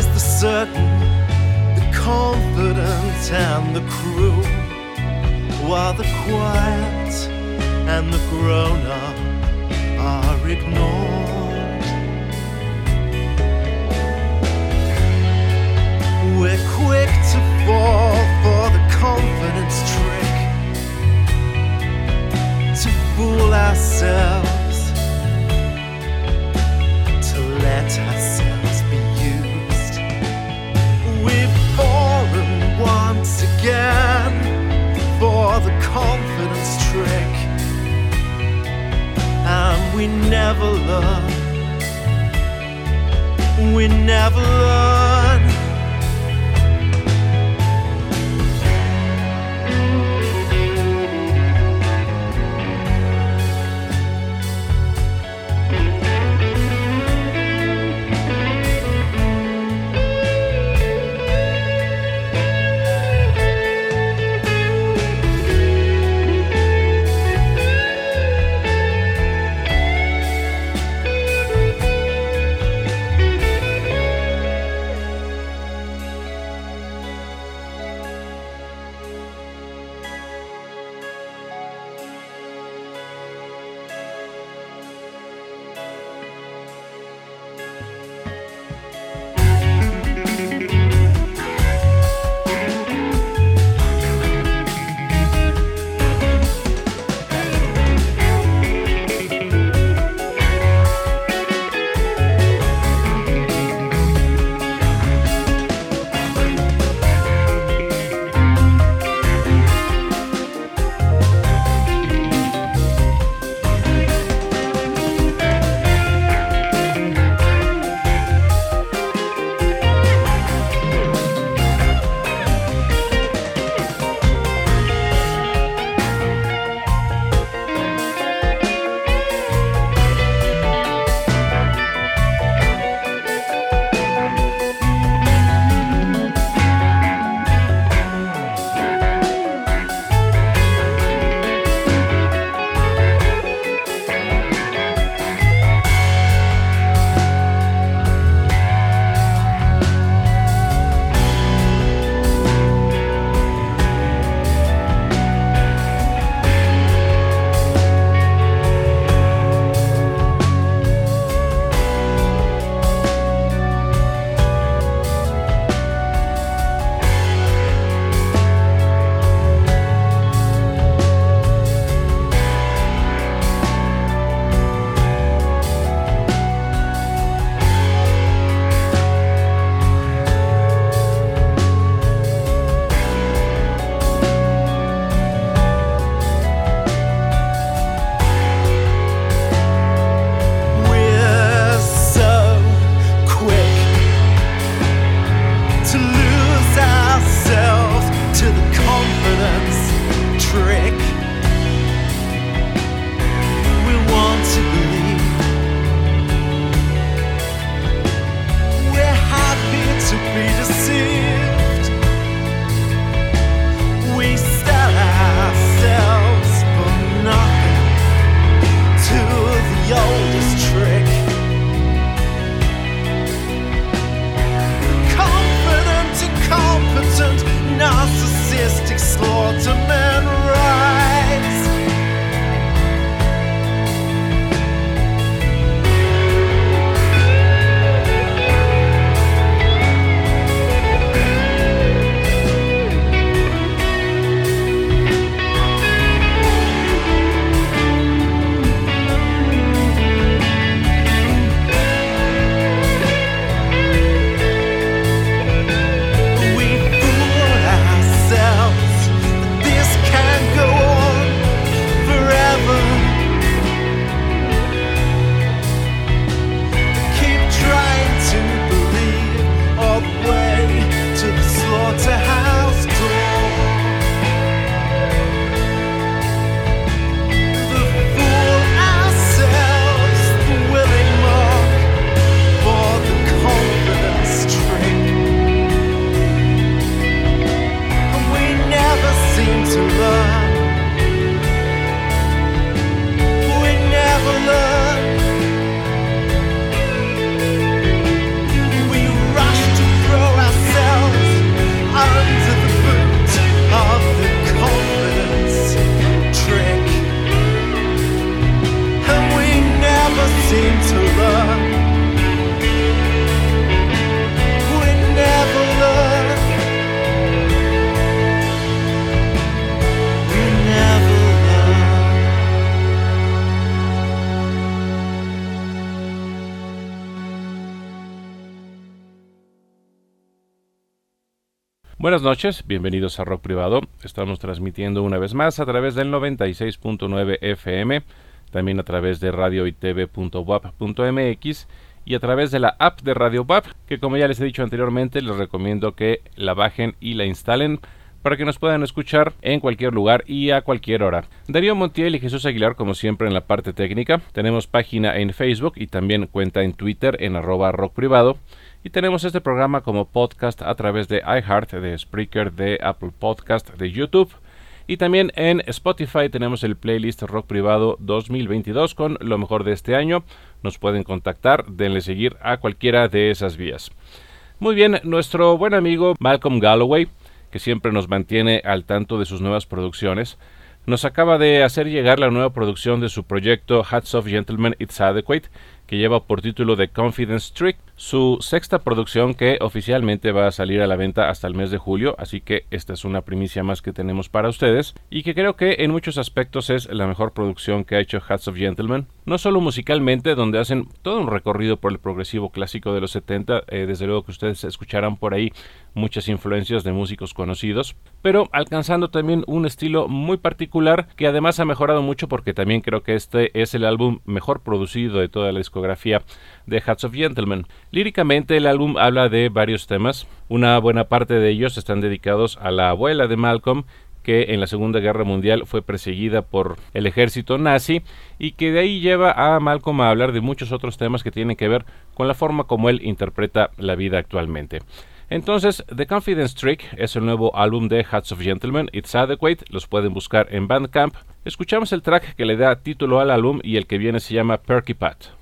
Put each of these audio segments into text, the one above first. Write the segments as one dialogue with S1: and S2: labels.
S1: The certain, the confident, and the cruel, while the quiet and the grown up are ignored. We're quick to fall for the confidence trick to fool ourselves, to let ourselves once again for the confidence trick, and we never learn. We never learn. to the confidence.
S2: Buenas noches, bienvenidos a Rock Privado. Estamos transmitiendo una vez más a través del 96.9 FM, también a través de radioitv.wap.mx y a través de la app de Radio WAP, que como ya les he dicho anteriormente, les recomiendo que la bajen y la instalen para que nos puedan escuchar en cualquier lugar y a cualquier hora. Darío Montiel y Jesús Aguilar, como siempre, en la parte técnica. Tenemos página en Facebook y también cuenta en Twitter en arroba rock privado. Y tenemos este programa como podcast a través de iHeart, de Spreaker, de Apple Podcast, de YouTube. Y también en Spotify tenemos el playlist Rock Privado 2022 con lo mejor de este año. Nos pueden contactar, denle seguir a cualquiera de esas vías. Muy bien, nuestro buen amigo Malcolm Galloway, que siempre nos mantiene al tanto de sus nuevas producciones, nos acaba de hacer llegar la nueva producción de su proyecto Hats Off Gentlemen It's Adequate, que lleva por título The Confidence Trick, su sexta producción que oficialmente va a salir a la venta hasta el mes de julio, así que esta es una primicia más que tenemos para ustedes y que creo que en muchos aspectos es la mejor producción que ha hecho Hats of Gentlemen, no solo musicalmente, donde hacen todo un recorrido por el progresivo clásico de los 70, eh, desde luego que ustedes escucharán por ahí muchas influencias de músicos conocidos, pero alcanzando también un estilo muy particular que además ha mejorado mucho porque también creo que este es el álbum mejor producido de toda la discografía de Hats of Gentlemen. Líricamente el álbum habla de varios temas, una buena parte de ellos están dedicados a la abuela de Malcolm, que en la Segunda Guerra Mundial fue perseguida por el ejército nazi y que de ahí lleva a Malcolm a hablar de muchos otros temas que tienen que ver con la forma como él interpreta la vida actualmente. Entonces, The Confidence Trick es el nuevo álbum de Hats of Gentlemen, It's Adequate, los pueden buscar en Bandcamp. Escuchamos el track que le da título al álbum y el que viene se llama Perky Pat.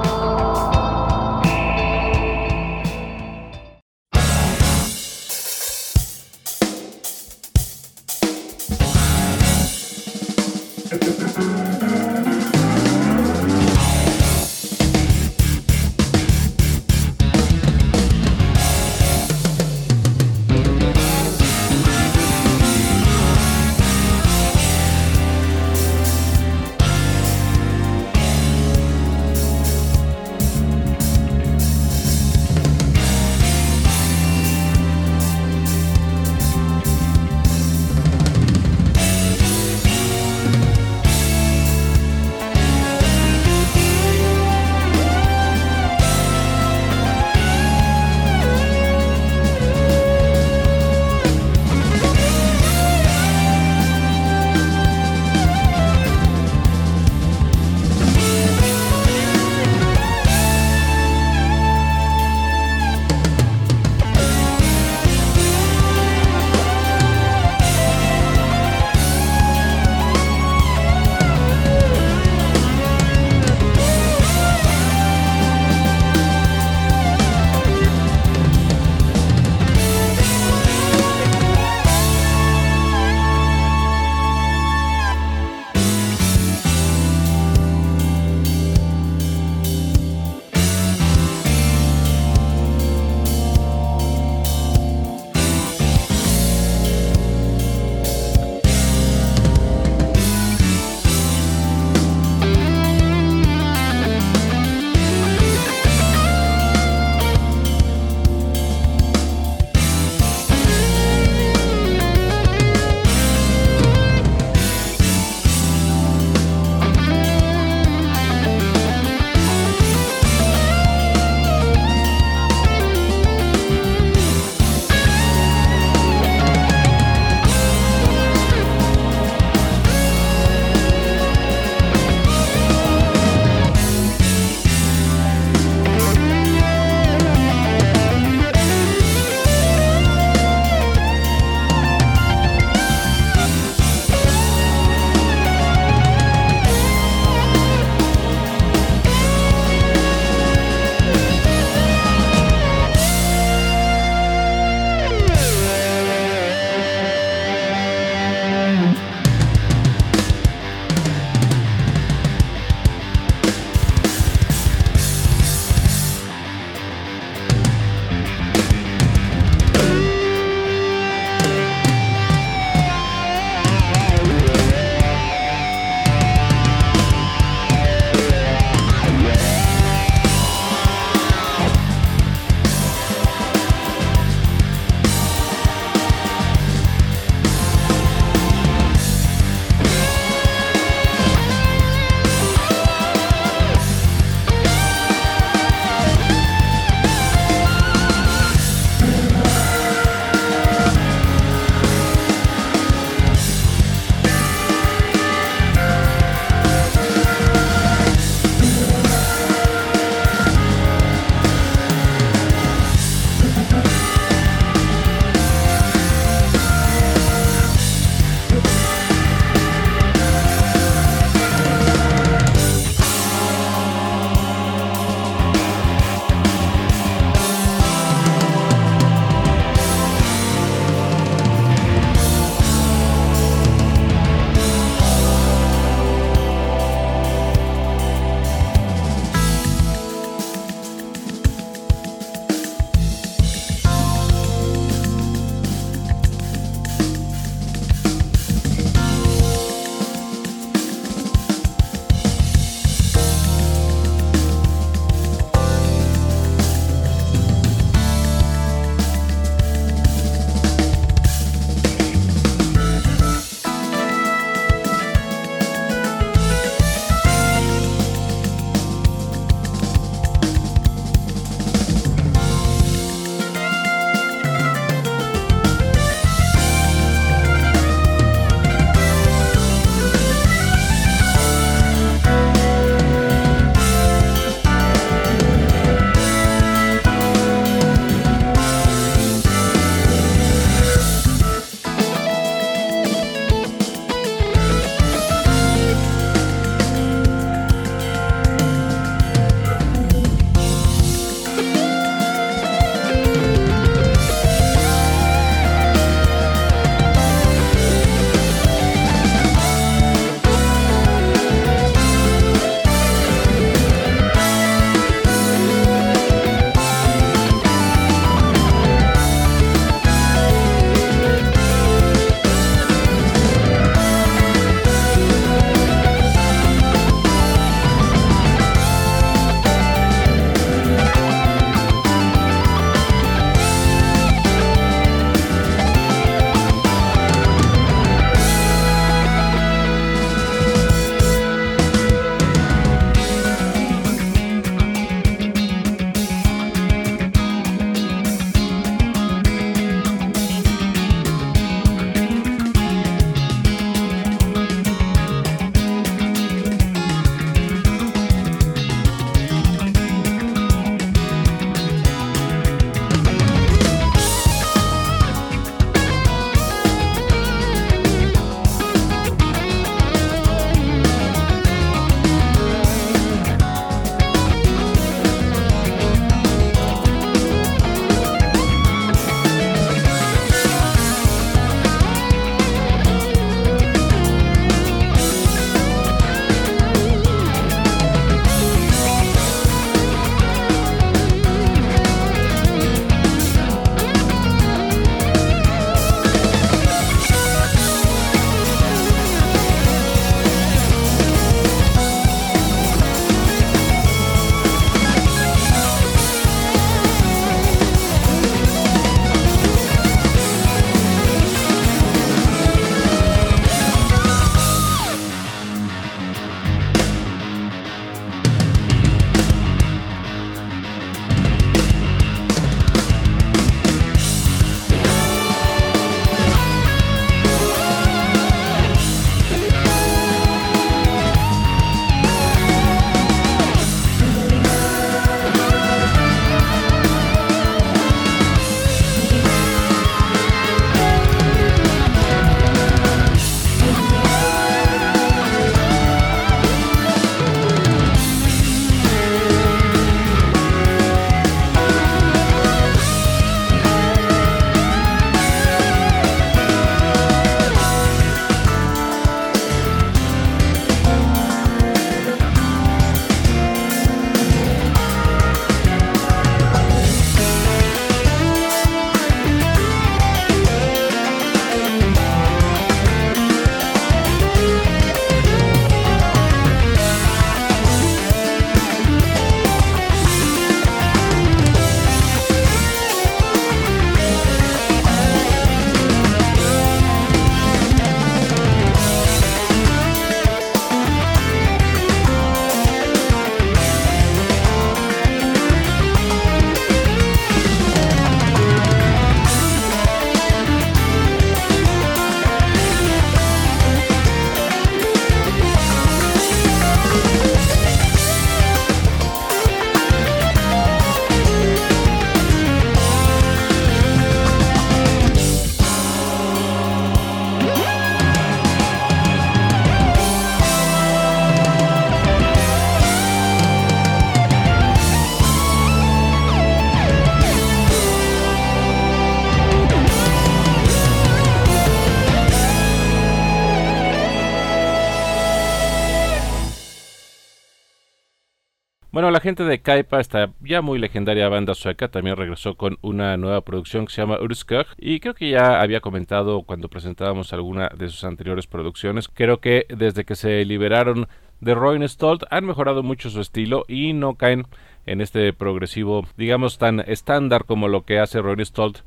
S2: Gente de Kaipa, esta ya muy legendaria banda sueca, también regresó con una nueva producción que se llama Urskog y creo que ya había comentado cuando presentábamos alguna de sus anteriores producciones. Creo que desde que se liberaron de Roy Stolt han mejorado mucho su estilo y no caen en este progresivo, digamos, tan estándar como lo que hace Roy Stolt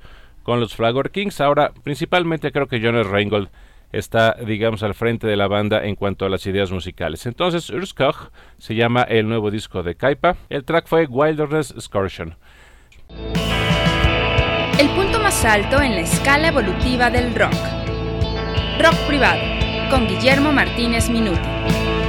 S2: con los Flagor Kings. Ahora, principalmente creo que Jonas Reingold está, digamos, al frente de la banda en cuanto a las ideas musicales. Entonces, Urskog se llama el nuevo disco de Kaipa. El track fue Wilderness Excursion.
S1: El punto más alto en la escala evolutiva del rock. Rock privado, con Guillermo Martínez Minuti.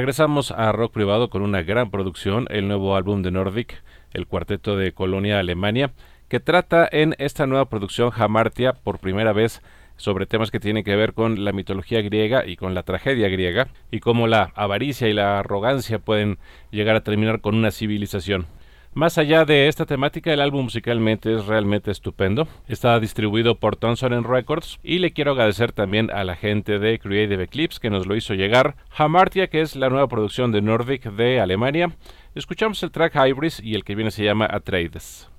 S2: Regresamos a rock privado con una gran producción, el nuevo álbum de Nordic, el cuarteto de Colonia, Alemania, que trata en esta nueva producción Hamartia por primera vez sobre temas que tienen que ver con la mitología griega y con la tragedia griega y cómo la avaricia y la arrogancia pueden llegar a terminar con una civilización. Más allá de esta temática, el álbum musicalmente es realmente estupendo. Está distribuido por Thomson Records y le quiero agradecer también a la gente de Creative Eclipse que nos lo hizo llegar. Hamartia, que es la nueva producción de Nordic de Alemania. Escuchamos el track Hybris y el que viene se llama Atreides.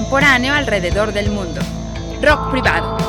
S1: Contemporáneo alrededor del mundo. Rock privado.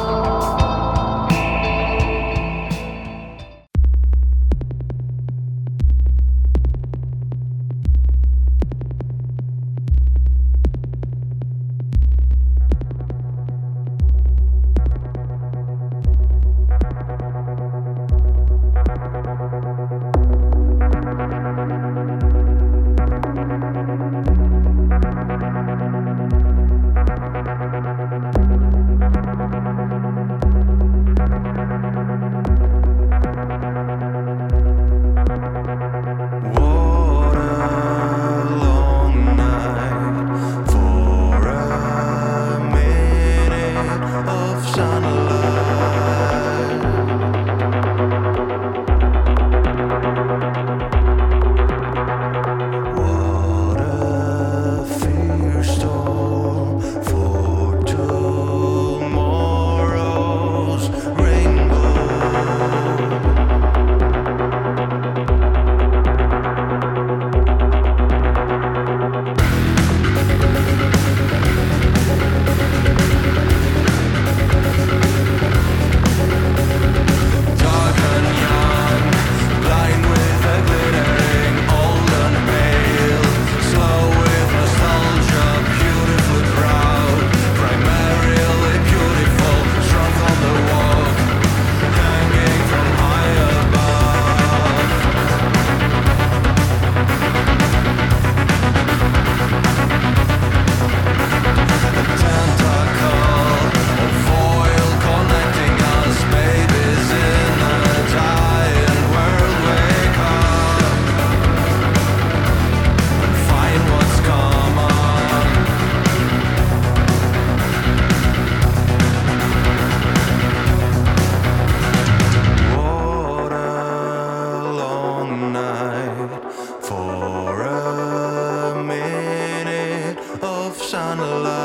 S2: on the love.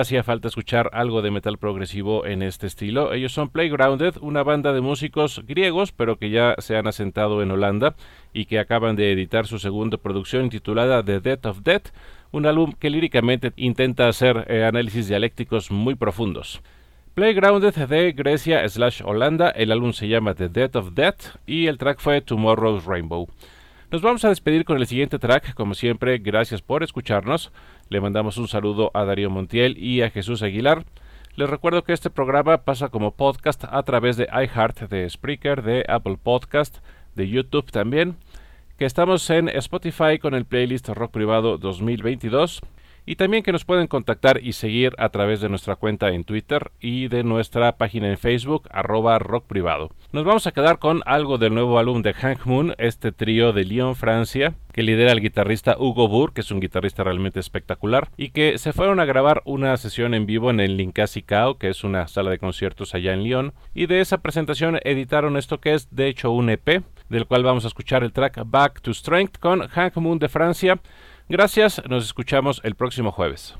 S2: Hacía falta escuchar algo de metal progresivo en este estilo. Ellos son Playgrounded, una banda de músicos griegos, pero que ya se han asentado en Holanda y que acaban de editar su segunda producción titulada The Death of Death, un álbum que líricamente intenta hacer eh, análisis dialécticos muy profundos. Playgrounded de Grecia slash Holanda, el álbum se llama The Death of Death y el track fue Tomorrow's Rainbow. Nos vamos a despedir con el siguiente track, como siempre, gracias por escucharnos. Le mandamos un saludo a Darío Montiel y a Jesús Aguilar. Les recuerdo que este programa pasa como podcast a través de iHeart, de Spreaker, de Apple Podcast, de YouTube también, que estamos en Spotify con el playlist Rock Privado 2022 y también que nos pueden contactar y seguir a través de nuestra cuenta en Twitter y de nuestra página en Facebook, arroba rock privado. Nos vamos a quedar con algo del nuevo álbum de Hank Moon, este trío de Lyon, Francia, que lidera el guitarrista Hugo Burr, que es un guitarrista realmente espectacular, y que se fueron a grabar una sesión en vivo en el Linkasi Cao, que es una sala de conciertos allá en Lyon, y de esa presentación editaron esto que es de hecho un EP, del cual vamos a escuchar el track Back to Strength con Hank Moon de Francia. Gracias, nos escuchamos el próximo jueves.